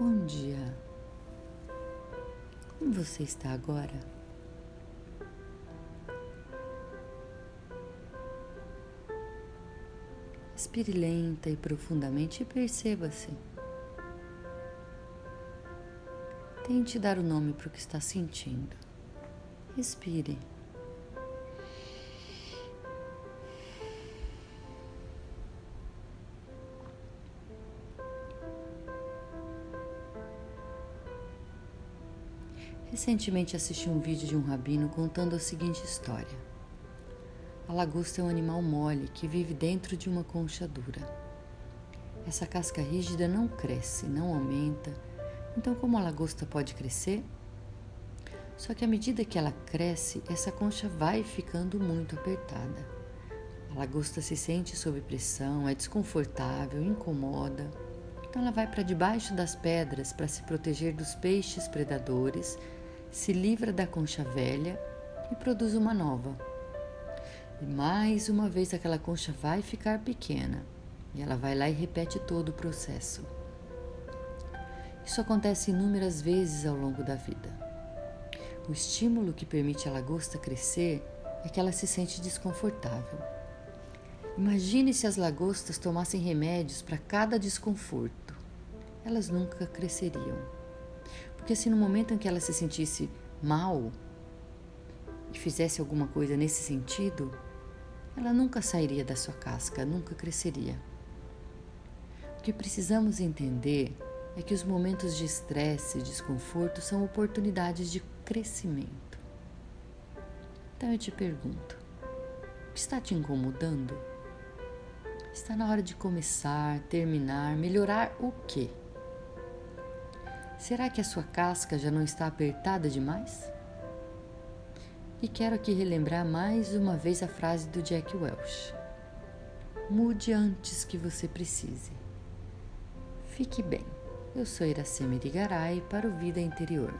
Bom dia. Como você está agora? Respire lenta e profundamente e perceba-se. Tente dar o nome para o que está sentindo. Respire. Recentemente assisti um vídeo de um rabino contando a seguinte história. A lagosta é um animal mole que vive dentro de uma concha dura. Essa casca rígida não cresce, não aumenta. Então, como a lagosta pode crescer? Só que à medida que ela cresce, essa concha vai ficando muito apertada. A lagosta se sente sob pressão, é desconfortável, incomoda. Então ela vai para debaixo das pedras para se proteger dos peixes predadores se livra da concha velha e produz uma nova. E mais uma vez aquela concha vai ficar pequena e ela vai lá e repete todo o processo. Isso acontece inúmeras vezes ao longo da vida. O estímulo que permite a lagosta crescer é que ela se sente desconfortável. Imagine se as lagostas tomassem remédios para cada desconforto. Elas nunca cresceriam. Porque se no momento em que ela se sentisse mal e fizesse alguma coisa nesse sentido, ela nunca sairia da sua casca, nunca cresceria. O que precisamos entender é que os momentos de estresse e desconforto são oportunidades de crescimento. Então eu te pergunto: o que está te incomodando? Está na hora de começar, terminar, melhorar o quê? Será que a sua casca já não está apertada demais? E quero aqui relembrar mais uma vez a frase do Jack Welch: Mude antes que você precise. Fique bem. Eu sou Iracema Irigaray para o Vida Interior.